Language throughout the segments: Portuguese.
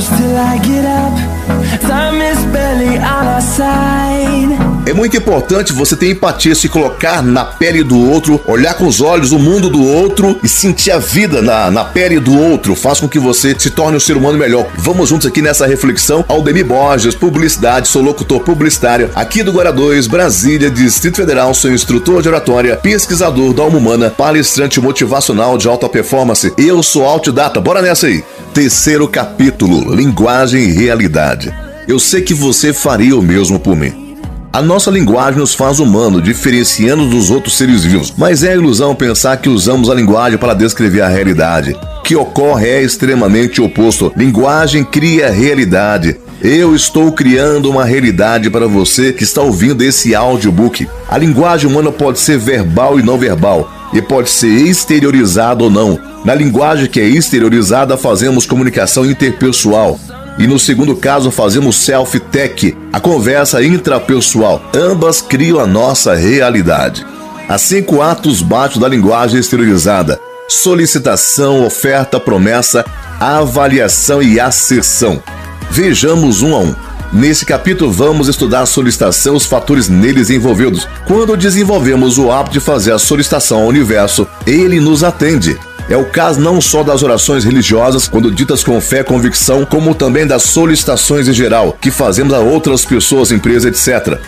close till I get up. Time is barely on our side. É muito importante você ter empatia, se colocar na pele do outro, olhar com os olhos o mundo do outro e sentir a vida na, na pele do outro. Faz com que você se torne um ser humano melhor. Vamos juntos aqui nessa reflexão. Aldemir Borges, publicidade, sou locutor publicitário aqui do Guará 2, Brasília, Distrito Federal, sou instrutor de oratória, pesquisador da alma humana, palestrante motivacional de alta performance. Eu sou Altidata. Bora nessa aí. Terceiro capítulo: Linguagem e Realidade. Eu sei que você faria o mesmo por mim. A nossa linguagem nos faz humano, diferenciando dos outros seres vivos, mas é ilusão pensar que usamos a linguagem para descrever a realidade. O que ocorre é extremamente oposto. Linguagem cria realidade. Eu estou criando uma realidade para você que está ouvindo esse audiobook. A linguagem humana pode ser verbal e não verbal, e pode ser exteriorizada ou não. Na linguagem que é exteriorizada, fazemos comunicação interpessoal. E no segundo caso, fazemos self-tech, a conversa intrapessoal. Ambas criam a nossa realidade. Há cinco atos básicos da linguagem exteriorizada: solicitação, oferta, promessa, avaliação e asserção. Vejamos um a um. Nesse capítulo, vamos estudar a solicitação os fatores neles envolvidos. Quando desenvolvemos o hábito de fazer a solicitação ao universo, ele nos atende. É o caso não só das orações religiosas, quando ditas com fé e convicção, como também das solicitações em geral, que fazemos a outras pessoas, empresas, etc.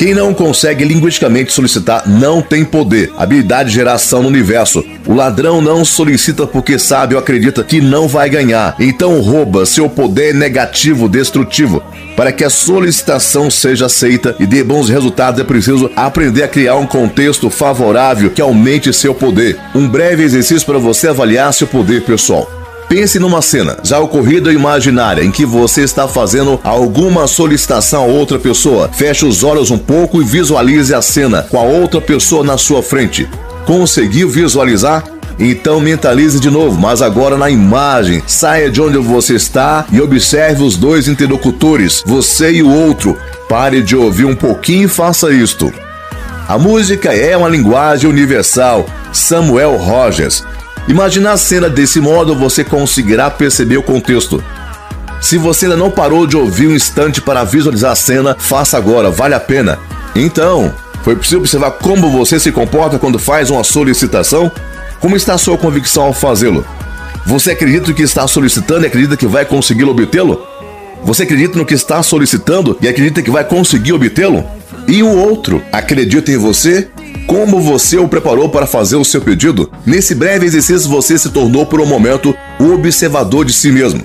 Quem não consegue linguisticamente solicitar não tem poder, habilidade de geração no universo. O ladrão não solicita porque sabe ou acredita que não vai ganhar, então rouba. Seu poder negativo, destrutivo. Para que a solicitação seja aceita e dê bons resultados, é preciso aprender a criar um contexto favorável que aumente seu poder. Um breve exercício para você avaliar seu poder pessoal. Pense numa cena já ocorrida ou imaginária em que você está fazendo alguma solicitação a outra pessoa. Feche os olhos um pouco e visualize a cena com a outra pessoa na sua frente. Conseguiu visualizar? Então mentalize de novo, mas agora na imagem. Saia de onde você está e observe os dois interlocutores, você e o outro. Pare de ouvir um pouquinho e faça isto. A música é uma linguagem universal. Samuel Rogers. Imaginar a cena desse modo, você conseguirá perceber o contexto. Se você ainda não parou de ouvir um instante para visualizar a cena, faça agora, vale a pena. Então, foi possível observar como você se comporta quando faz uma solicitação? Como está a sua convicção ao fazê-lo? Você acredita que está solicitando e acredita que vai conseguir obtê-lo? Você acredita no que está solicitando e acredita que vai conseguir obtê-lo? E o outro acredita em você como você o preparou para fazer o seu pedido? Nesse breve exercício, você se tornou por um momento o observador de si mesmo.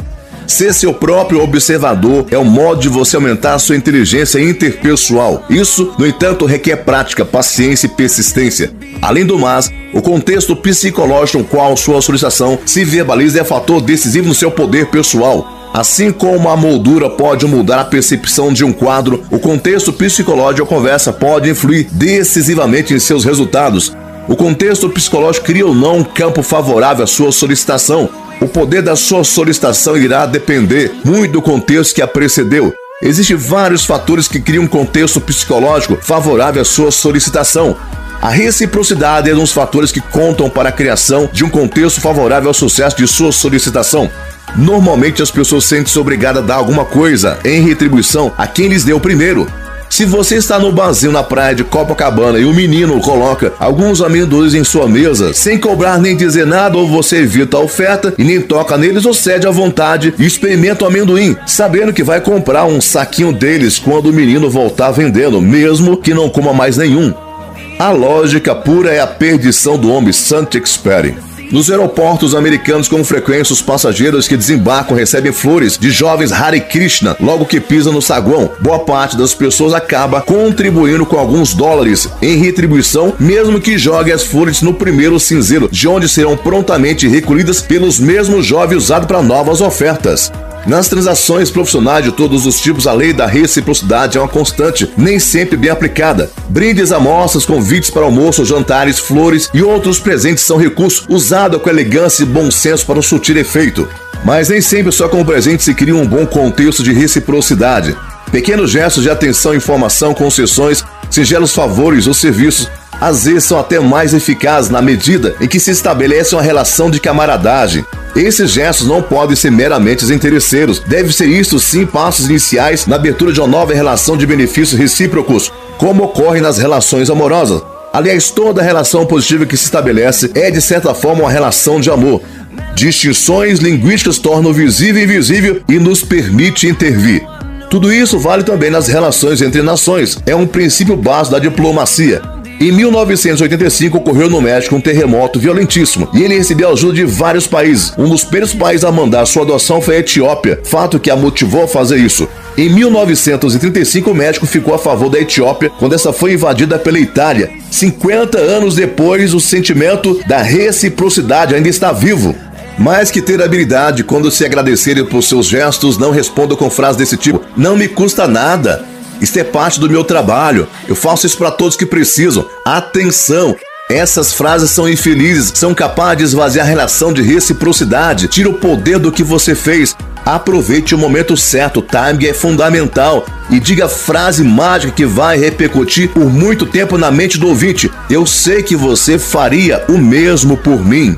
Ser seu próprio observador é o modo de você aumentar a sua inteligência interpessoal. Isso, no entanto, requer prática, paciência e persistência. Além do mais, o contexto psicológico no qual sua solicitação se verbaliza é fator decisivo no seu poder pessoal. Assim como a moldura pode mudar a percepção de um quadro, o contexto psicológico da conversa pode influir decisivamente em seus resultados. O contexto psicológico cria ou não um campo favorável à sua solicitação. O poder da sua solicitação irá depender muito do contexto que a precedeu. Existem vários fatores que criam um contexto psicológico favorável à sua solicitação. A reciprocidade é um dos fatores que contam para a criação de um contexto favorável ao sucesso de sua solicitação. Normalmente as pessoas sentem-se obrigadas a dar alguma coisa em retribuição a quem lhes deu primeiro. Se você está no barzinho na praia de Copacabana e o menino coloca alguns amendoins em sua mesa, sem cobrar nem dizer nada, ou você evita a oferta e nem toca neles ou cede à vontade e experimenta o amendoim, sabendo que vai comprar um saquinho deles quando o menino voltar vendendo, mesmo que não coma mais nenhum. A lógica pura é a perdição do homem Saint-Exupéry. Nos aeroportos americanos, com frequência, os passageiros que desembarcam recebem flores de jovens Hare Krishna logo que pisam no saguão. Boa parte das pessoas acaba contribuindo com alguns dólares em retribuição, mesmo que jogue as flores no primeiro cinzeiro, de onde serão prontamente recolhidas pelos mesmos jovens usados para novas ofertas. Nas transações profissionais de todos os tipos, a lei da reciprocidade é uma constante, nem sempre bem aplicada. Brindes, amostras, convites para almoço, jantares, flores e outros presentes são recursos usados com elegância e bom senso para um sutil efeito. Mas nem sempre só com o presente se cria um bom contexto de reciprocidade. Pequenos gestos de atenção, informação, concessões, singelos favores ou serviços às vezes são até mais eficazes na medida em que se estabelece uma relação de camaradagem. Esses gestos não podem ser meramente interesseiros. Deve ser isto sim passos iniciais na abertura de uma nova relação de benefícios recíprocos, como ocorre nas relações amorosas. Aliás, toda relação positiva que se estabelece é, de certa forma, uma relação de amor. Distinções linguísticas tornam visível e invisível e nos permite intervir. Tudo isso vale também nas relações entre nações. É um princípio básico da diplomacia. Em 1985 ocorreu no México um terremoto violentíssimo e ele recebeu ajuda de vários países. Um dos primeiros países a mandar sua adoção foi a Etiópia, fato que a motivou a fazer isso. Em 1935, o México ficou a favor da Etiópia quando essa foi invadida pela Itália. 50 anos depois, o sentimento da reciprocidade ainda está vivo. Mais que ter habilidade, quando se agradecerem por seus gestos, não responda com frases desse tipo: Não me custa nada. Isto é parte do meu trabalho. Eu faço isso para todos que precisam. Atenção! Essas frases são infelizes, são capazes de esvaziar a relação de reciprocidade, tira o poder do que você fez. Aproveite o momento certo, o timing é fundamental. E diga a frase mágica que vai repercutir por muito tempo na mente do ouvinte. Eu sei que você faria o mesmo por mim.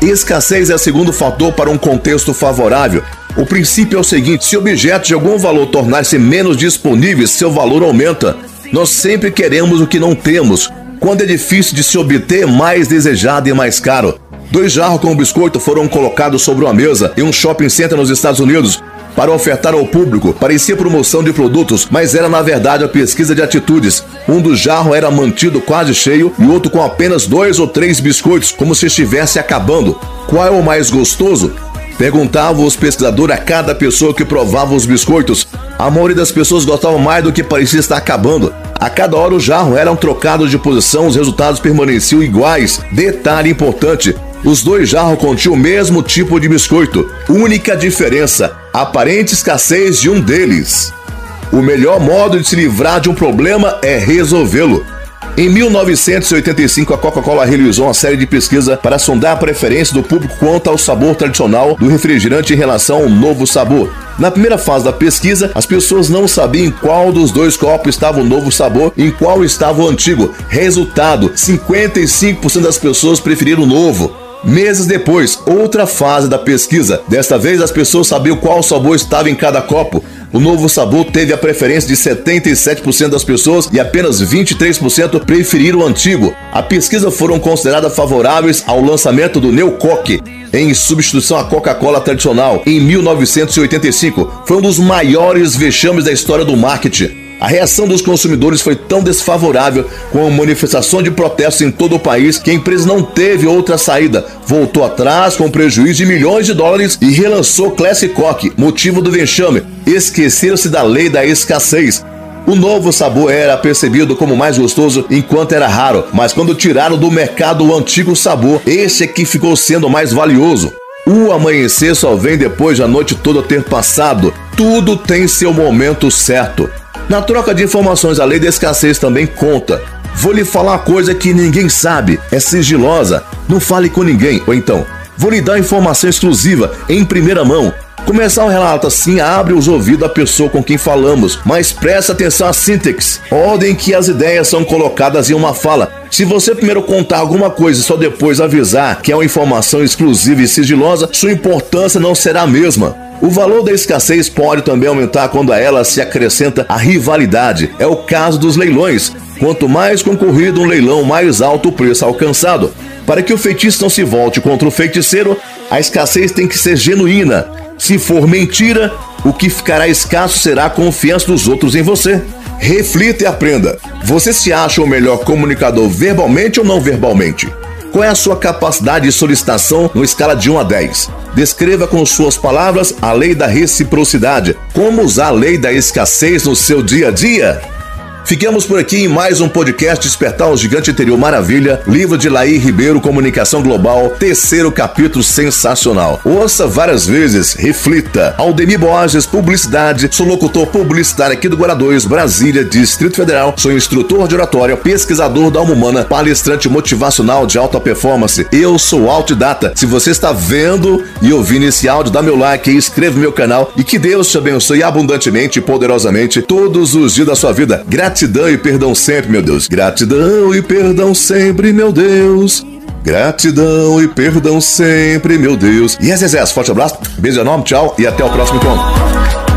Escassez é o segundo fator para um contexto favorável. O princípio é o seguinte: se objetos de algum valor tornar-se menos disponíveis, seu valor aumenta. Nós sempre queremos o que não temos. Quando é difícil de se obter, mais desejado e mais caro. Dois jarros com biscoito foram colocados sobre uma mesa em um shopping center nos Estados Unidos para ofertar ao público. Parecia promoção de produtos, mas era na verdade a pesquisa de atitudes. Um dos jarros era mantido quase cheio e outro com apenas dois ou três biscoitos, como se estivesse acabando. Qual é o mais gostoso? Perguntavam os pesquisadores a cada pessoa que provava os biscoitos. A maioria das pessoas gostava mais do que parecia estar acabando. A cada hora o jarro eram trocados de posição, os resultados permaneciam iguais. Detalhe importante: os dois jarros continham o mesmo tipo de biscoito. Única diferença: aparente escassez de um deles. O melhor modo de se livrar de um problema é resolvê-lo. Em 1985, a Coca-Cola realizou uma série de pesquisas para sondar a preferência do público quanto ao sabor tradicional do refrigerante em relação ao novo sabor. Na primeira fase da pesquisa, as pessoas não sabiam em qual dos dois copos estava o novo sabor e em qual estava o antigo. Resultado: 55% das pessoas preferiram o novo. Meses depois, outra fase da pesquisa. Desta vez, as pessoas sabiam qual sabor estava em cada copo. O novo sabor teve a preferência de 77% das pessoas e apenas 23% preferiram o antigo. A pesquisa foram consideradas favoráveis ao lançamento do New Coke em substituição à Coca-Cola tradicional em 1985. Foi um dos maiores vexames da história do marketing. A reação dos consumidores foi tão desfavorável com a manifestação de protestos em todo o país que a empresa não teve outra saída. Voltou atrás com prejuízo de milhões de dólares e relançou Classic Coke, motivo do vexame. Esqueceram-se da lei da escassez. O novo sabor era percebido como mais gostoso enquanto era raro, mas quando tiraram do mercado o antigo sabor, esse é que ficou sendo mais valioso. O amanhecer só vem depois da noite toda ter passado. Tudo tem seu momento certo. Na troca de informações, a lei da escassez também conta. Vou lhe falar coisa que ninguém sabe, é sigilosa, não fale com ninguém. Ou então, vou lhe dar informação exclusiva, em primeira mão. Começar um relato assim abre os ouvidos da pessoa com quem falamos, mas presta atenção à síntese, ordem que as ideias são colocadas em uma fala. Se você primeiro contar alguma coisa e só depois avisar que é uma informação exclusiva e sigilosa, sua importância não será a mesma. O valor da escassez pode também aumentar quando a ela se acrescenta a rivalidade. É o caso dos leilões. Quanto mais concorrido um leilão, mais alto o preço alcançado. Para que o feitiço não se volte contra o feiticeiro, a escassez tem que ser genuína. Se for mentira, o que ficará escasso será a confiança dos outros em você. Reflita e aprenda. Você se acha o melhor comunicador verbalmente ou não verbalmente? Qual é a sua capacidade de solicitação no escala de 1 a 10? Descreva com suas palavras a lei da reciprocidade. Como usar a lei da escassez no seu dia a dia? Ficamos por aqui em mais um podcast Despertar o Gigante Interior Maravilha, livro de Laí Ribeiro, Comunicação Global, terceiro capítulo sensacional. Ouça várias vezes, reflita. Aldemir Borges, Publicidade, sou locutor publicitário aqui do Guará 2, Brasília, Distrito Federal, sou instrutor de oratória, pesquisador da alma humana, palestrante motivacional de alta performance. Eu sou autodidata. Se você está vendo e ouvindo esse áudio, dá meu like e inscreva meu canal e que Deus te abençoe abundantemente e poderosamente todos os dias da sua vida. Gratidão Gratidão e perdão sempre, meu Deus. Gratidão e perdão sempre, meu Deus. Gratidão e perdão sempre, meu Deus. E é Zezé, forte abraço, beijo enorme, tchau e até o próximo encontro.